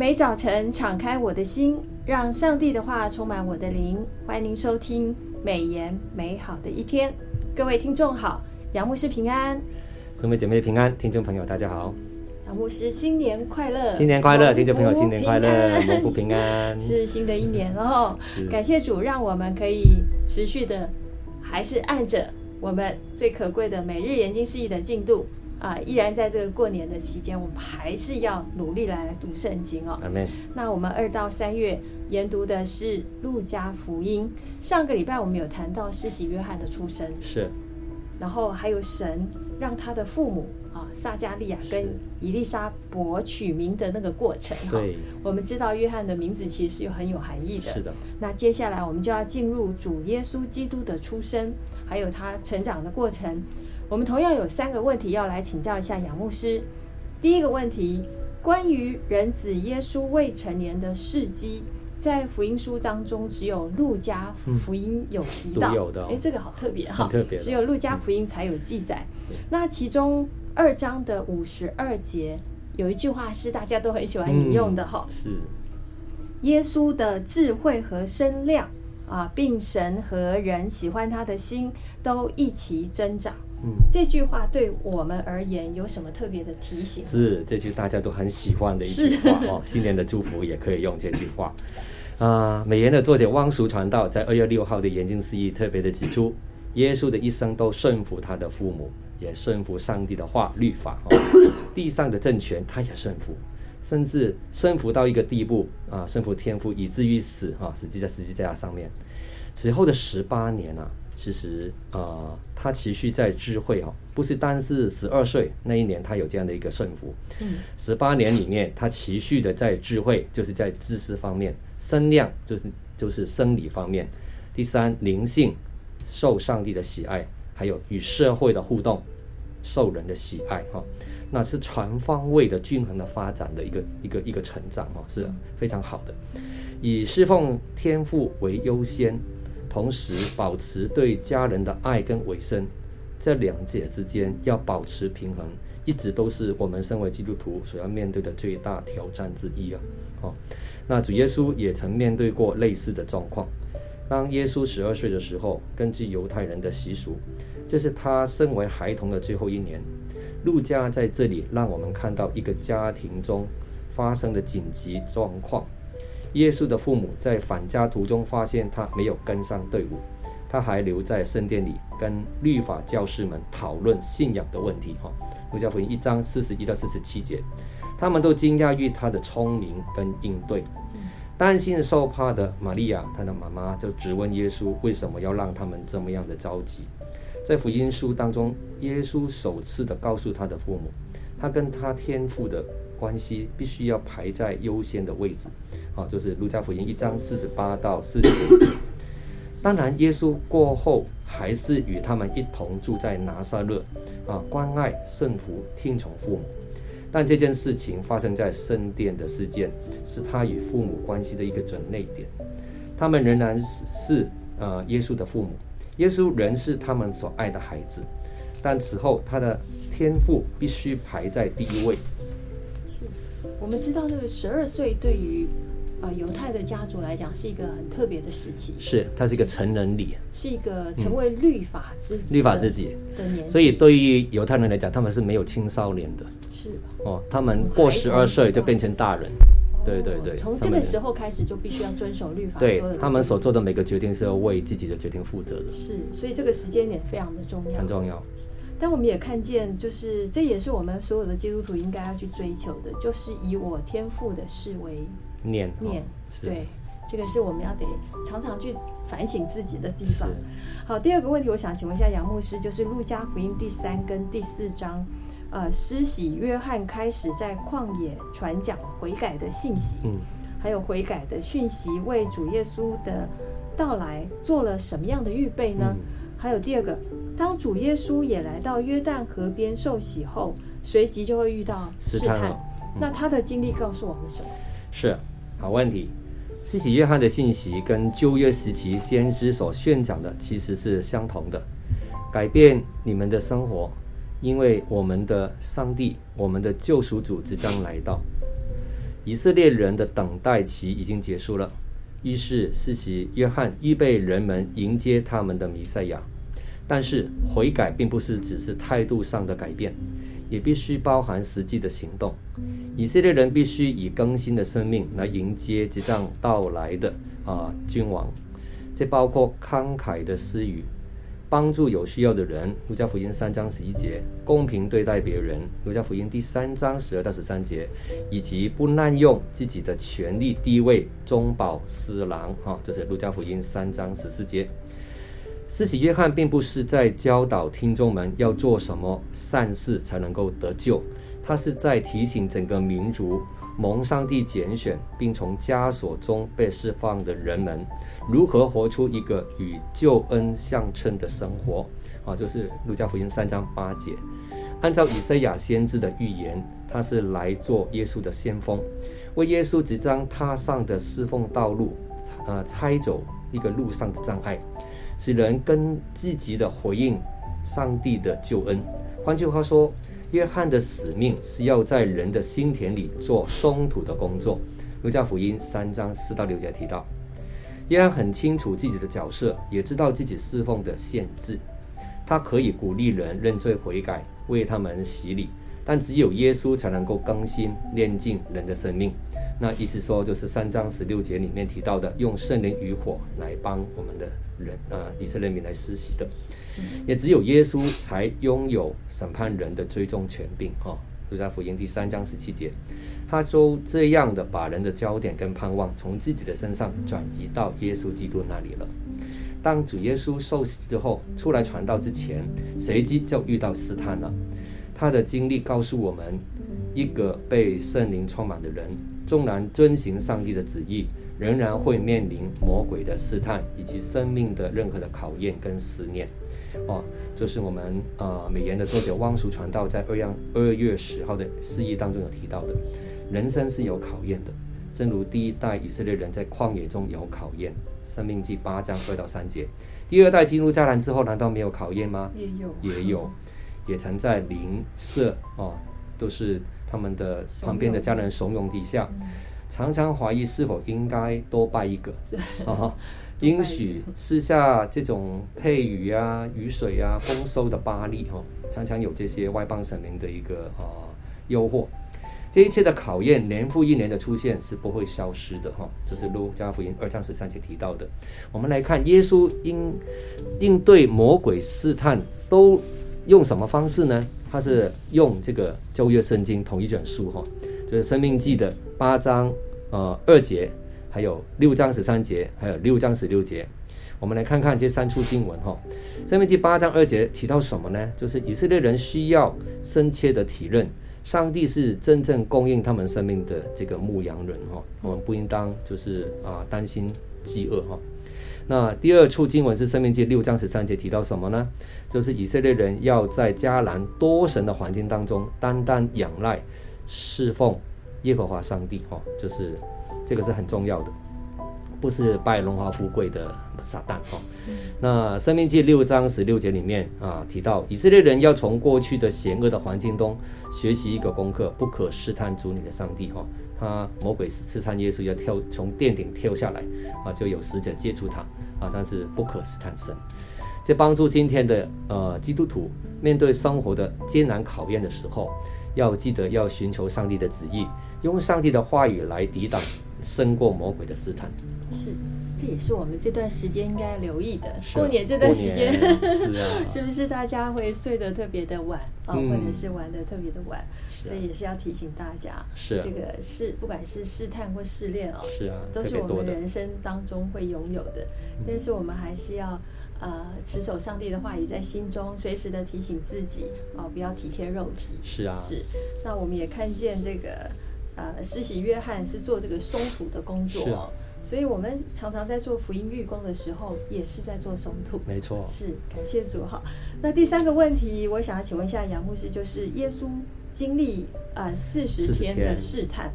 每早晨敞开我的心，让上帝的话充满我的灵。欢迎您收听美言美好的一天，各位听众好，杨牧师平安，姊妹姐妹平安，听众朋友大家好，杨牧师新年快乐，新年快乐，听众朋友新年快乐，蒙福平安，是新的一年，哦感谢主，让我们可以持续的，还是按着我们最可贵的每日研经释义的进度。啊，依然在这个过年的期间，我们还是要努力来读圣经哦。那我们二到三月研读的是路加福音。上个礼拜我们有谈到施洗约翰的出生，是。然后还有神让他的父母啊撒迦利亚跟伊丽莎伯取名的那个过程哈。对。我们知道约翰的名字其实是有很有含义的。是的。那接下来我们就要进入主耶稣基督的出生，还有他成长的过程。我们同样有三个问题要来请教一下杨牧师。第一个问题，关于人子耶稣未成年的事迹，在福音书当中只有路加福音有提到。哎，这个好特别哈，特别。只有路加福音才有记载。嗯、那其中二章的五十二节有一句话是大家都很喜欢引用的哈、嗯，是耶稣的智慧和身量啊，并神和人喜欢他的心都一齐增长。嗯，这句话对我们而言有什么特别的提醒？是这句大家都很喜欢的一句话哦。新年的祝福也可以用这句话。啊、呃，美言的作者汪淑传道在二月六号的研经释义特别的指出，耶稣的一生都顺服他的父母，也顺服上帝的话律法。哦、地上的政权他也顺服，甚至顺服到一个地步啊，顺服天父以至于死啊，死在十字架上面。此后的十八年啊。其实，呃，他持续在智慧哦，不是单是十二岁那一年他有这样的一个顺服，嗯，十八年里面他持续的在智慧，就是在知识方面，身量就是就是生理方面，第三灵性受上帝的喜爱，还有与社会的互动受人的喜爱哈，那是全方位的均衡的发展的一个一个一个成长哦，是非常好的，以侍奉天赋为优先。同时保持对家人的爱跟委身，这两者之间要保持平衡，一直都是我们身为基督徒所要面对的最大挑战之一啊！哦，那主耶稣也曾面对过类似的状况。当耶稣十二岁的时候，根据犹太人的习俗，这是他身为孩童的最后一年。路加在这里让我们看到一个家庭中发生的紧急状况。耶稣的父母在返家途中发现他没有跟上队伍，他还留在圣殿里跟律法教师们讨论信仰的问题。哈，路加福音一章四十一到四十七节，他们都惊讶于他的聪明跟应对。担心受怕的玛利亚，他的妈妈就质问耶稣为什么要让他们这么样的着急。在福音书当中，耶稣首次的告诉他的父母，他跟他天父的关系必须要排在优先的位置。啊，就是路加福音一章四十八到四十九。当然，耶稣过后还是与他们一同住在拿撒勒，啊，关爱、顺服、听从父母。但这件事情发生在圣殿的事件，是他与父母关系的一个转捩点。他们仍然是呃耶稣的父母，耶稣仍是他们所爱的孩子。但此后，他的天赋必须排在第一位。是，我们知道那个十二岁对于。呃，犹太的家族来讲是一个很特别的时期，是它是一个成人礼，是一个成为律法之子、嗯、律法之己的年纪。所以对于犹太人来讲，他们是没有青少年的，是哦，他们过十二岁就变成大人，对对对，从这个时候开始就必须要遵守律法，对他们所做的每个决定是要为自己的决定负责的，是，所以这个时间点非常的重要，很重要。但我们也看见，就是这也是我们所有的基督徒应该要去追求的，就是以我天赋的事为念念。对，这个是我们要得常常去反省自己的地方。好，第二个问题，我想请问一下杨牧师，就是路加福音第三跟第四章，呃，施洗约翰开始在旷野传讲悔改的信息，嗯，还有悔改的讯息，为主耶稣的到来做了什么样的预备呢？嗯、还有第二个，当主耶稣也来到约旦河边受洗后，随即就会遇到试探，嗯、那他的经历告诉我们什么？是，好问题。施洗约翰的信息跟旧约时期先知所宣讲的其实是相同的，改变你们的生活，因为我们的上帝，我们的救赎主即将来到。以色列人的等待期已经结束了，于是施洗约翰预备人们迎接他们的弥赛亚。但是悔改并不是只是态度上的改变，也必须包含实际的行动。以色列人必须以更新的生命来迎接即将到来的啊君王，这包括慷慨的施予。帮助有需要的人，路加福音三章十一节；公平对待别人，路加福音第三章十二到十三节；以及不滥用自己的权力地位，中饱私囊。哈，这是路加福音三章十四节。施洗约翰并不是在教导听众们要做什么善事才能够得救，他是在提醒整个民族。蒙上帝拣选并从枷锁中被释放的人们，如何活出一个与救恩相称的生活？啊，就是路加福音三章八节。按照以赛亚先知的预言，他是来做耶稣的先锋，为耶稣即将踏上的侍奉道路，呃，拆走一个路上的障碍，使人更积极地回应上帝的救恩。换句话说，约翰的使命是要在人的心田里做松土的工作。路加福音三章四到六节提到，约翰很清楚自己的角色，也知道自己侍奉的限制。他可以鼓励人认罪悔改，为他们洗礼，但只有耶稣才能够更新炼净人的生命。那意思说，就是三章十六节里面提到的，用圣灵与火来帮我们的人，呃，以色列民来施洗的。也只有耶稣才拥有审判人的最终权柄。哈、哦，路加福音第三章十七节，他就这样的把人的焦点跟盼望从自己的身上转移到耶稣基督那里了。当主耶稣受洗之后出来传道之前，随即就遇到试探了。他的经历告诉我们，一个被圣灵充满的人，纵然遵行上帝的旨意，仍然会面临魔鬼的试探，以及生命的任何的考验跟思念。哦，就是我们呃美言的作者汪叔传道在二月二月十号的释义当中有提到的，人生是有考验的，正如第一代以色列人在旷野中有考验，生命记八章二到三节。第二代进入迦南之后，难道没有考验吗？也有，也有，也曾在邻舍哦，都是他们的旁边的家人怂恿底下，常常怀疑是否应该多拜一个 啊。应许吃下这种配雨啊、雨水啊、丰收的巴力哈，常常有这些外邦神明的一个啊诱惑。这一切的考验，年复一年的出现是不会消失的哈。这是路加福音二章十三节提到的。我们来看耶稣应应对魔鬼试探都用什么方式呢？他是用这个旧约圣经同一卷书哈，就是生命记的八章呃二节。还有六章十三节，还有六章十六节，我们来看看这三处经文哈。生命记八章二节提到什么呢？就是以色列人需要深切的体认，上帝是真正供应他们生命的这个牧羊人哈。我们不应当就是啊担心饥饿哈。那第二处经文是生命记六章十三节提到什么呢？就是以色列人要在迦南多神的环境当中，单单仰赖侍奉耶和华上帝哈，就是。这个是很重要的，不是拜荣华富贵的撒旦哈。那生命记六章十六节里面啊提到，以色列人要从过去的险恶的环境中学习一个功课，不可试探主你的上帝哈。他魔鬼试探耶稣要跳从殿顶跳下来啊，就有使者接触他啊，但是不可试探神。这帮助今天的呃基督徒面对生活的艰难考验的时候，要记得要寻求上帝的旨意，用上帝的话语来抵挡。胜过魔鬼的试探，是，这也是我们这段时间应该留意的。过年这段时间，是啊，是不是大家会睡得特别的晚啊，或者是玩得特别的晚？所以也是要提醒大家，是这个是不管是试探或试炼哦，是啊，都是我们人生当中会拥有的。但是我们还是要呃持守上帝的话语在心中，随时的提醒自己哦，不要体贴肉体。是啊，是。那我们也看见这个。呃，施洗约翰是做这个松土的工作哦，所以我们常常在做福音预工的时候，也是在做松土。没错，是感谢主哈。那第三个问题，我想要请问一下杨牧师，就是耶稣经历呃四十天的试探，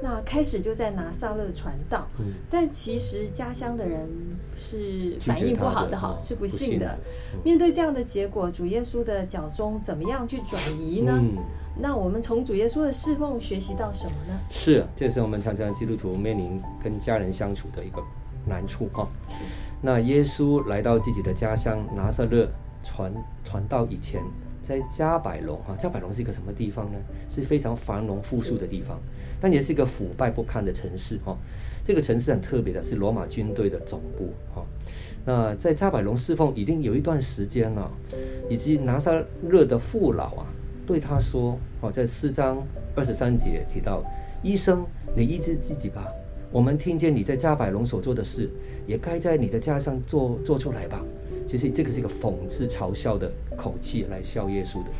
那开始就在拿撒勒传道，嗯，但其实家乡的人是反应不好的，哈，是不信的。的嗯、面对这样的结果，主耶稣的脚中怎么样去转移呢？嗯、那我们从主耶稣的侍奉学习到什么呢？是，这是我们常常基督徒面临跟家人相处的一个难处哈。那耶稣来到自己的家乡拿撒勒传传道以前。在迦百隆哈，迦百隆是一个什么地方呢？是非常繁荣富庶的地方，但也是一个腐败不堪的城市哈。这个城市很特别的，是罗马军队的总部哈。那在迦百隆侍奉已经有一段时间了，以及拿撒勒的父老啊，对他说哦，在四章二十三节提到，医生，你医治自己吧。我们听见你在迦百隆所做的事，也该在你的家乡做做出来吧。其实这个是一个讽刺、嘲笑的口气来笑耶稣的。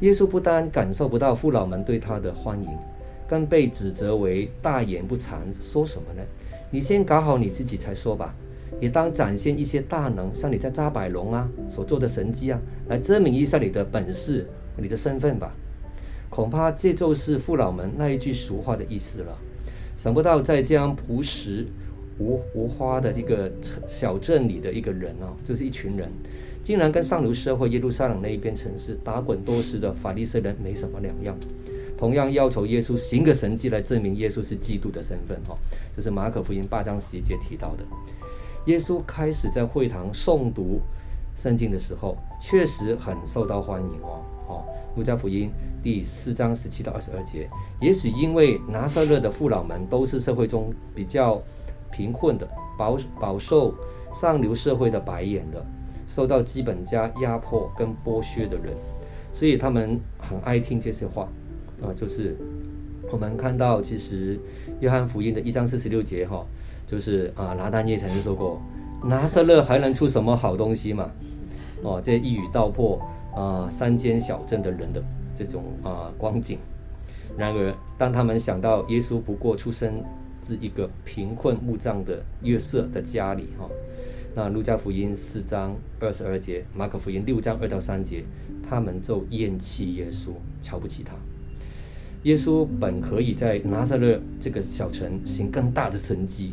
耶稣不但感受不到父老们对他的欢迎，更被指责为大言不惭。说什么呢？你先搞好你自己再说吧。也当展现一些大能，像你在扎百龙啊所做的神迹啊，来证明一下你的本事、你的身份吧。恐怕这就是父老们那一句俗话的意思了。想不到在这样朴实。无无花的这个小镇里的一个人哦，就是一群人，竟然跟上流社会耶路撒冷那一边城市打滚多时的法利赛人没什么两样，同样要求耶稣行个神迹来证明耶稣是基督的身份哈，就是马可福音八章十一节提到的。耶稣开始在会堂诵读圣经的时候，确实很受到欢迎哦。哦，路加福音第四章十七到二十二节，也许因为拿撒勒的父老们都是社会中比较。贫困的，饱饱受上流社会的白眼的，受到资本家压迫跟剥削的人，所以他们很爱听这些话，啊，就是我们看到，其实约翰福音的一章四十六节哈，就是啊，拿但业曾经说过，拿撒勒还能出什么好东西嘛？哦，这一语道破啊，山间小镇的人的这种啊光景。然而，当他们想到耶稣不过出生。是一个贫困木匠的约瑟的家里哈，那路加福音四章二十二节，马可福音六章二到三节，他们就厌弃耶稣，瞧不起他。耶稣本可以在拿撒勒这个小城行更大的神迹，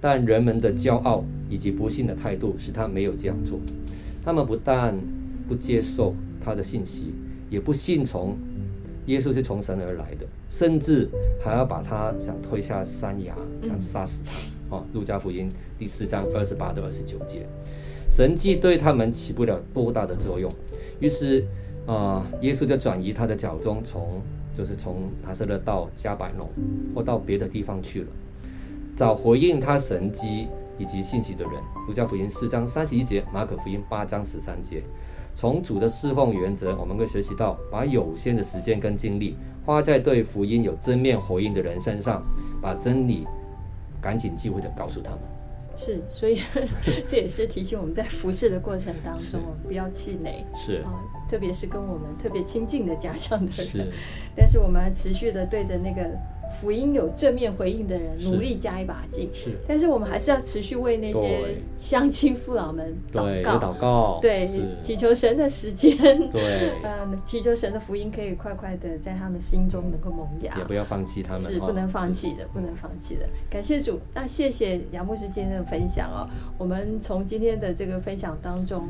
但人们的骄傲以及不信的态度使他没有这样做。他们不但不接受他的信息，也不信从。耶稣是从神而来的，甚至还要把他想推下山崖，想杀死他。哦，路加福音第四章二十八到二十九节，神迹对他们起不了多大的作用。于是啊、呃，耶稣就转移他的脚踪，从就是从拿撒勒到加百农，或到别的地方去了，找回应他神迹以及信息的人。路加福音四章三十一节，马可福音八章十三节。从主的侍奉原则，我们会学习到，把有限的时间跟精力花在对福音有正面回应的人身上，把真理赶紧机会的告诉他们。是，所以 这也是提醒我们在服侍的过程当中，我们不要气馁。是啊，特别是跟我们特别亲近的家乡的人。是，但是我们持续的对着那个。福音有正面回应的人，努力加一把劲。是，但是我们还是要持续为那些乡亲父老们祷告，祷告，对，祈求神的时间，对，嗯，祈求神的福音可以快快的在他们心中能够萌芽，也不要放弃他们，是不能放弃的，不能放弃的。感谢主，那谢谢杨牧师今天的分享哦。我们从今天的这个分享当中。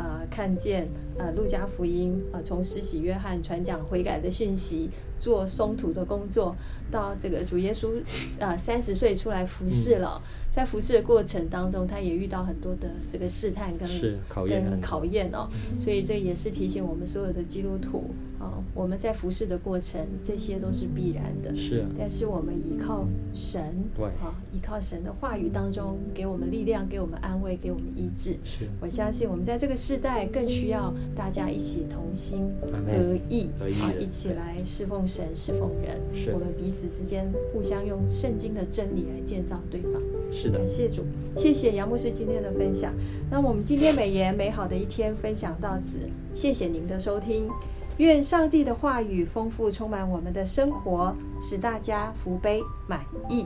啊、看见呃，路加福音啊，从施洗约翰传讲悔改的讯息，做松土的工作，到这个主耶稣啊，三十岁出来服侍了，在服侍的过程当中，他也遇到很多的这个试探跟考验跟考验哦，嗯、所以这也是提醒我们所有的基督徒啊，我们在服侍的过程，这些都是必然的，是、啊，但是我们依靠神，对，啊，依靠神的话语当中，给我们力量，给我们安慰，给我们医治，是，我相信我们在这个世代更需要大家一起同心合意啊，一起来侍奉神、侍奉人。是。我们彼此之间互相用圣经的真理来建造对方。是的，感谢主，谢谢杨牧师今天的分享。那我们今天美言美好的一天分享到此，谢谢您的收听。愿上帝的话语丰富充满我们的生活，使大家福杯满溢。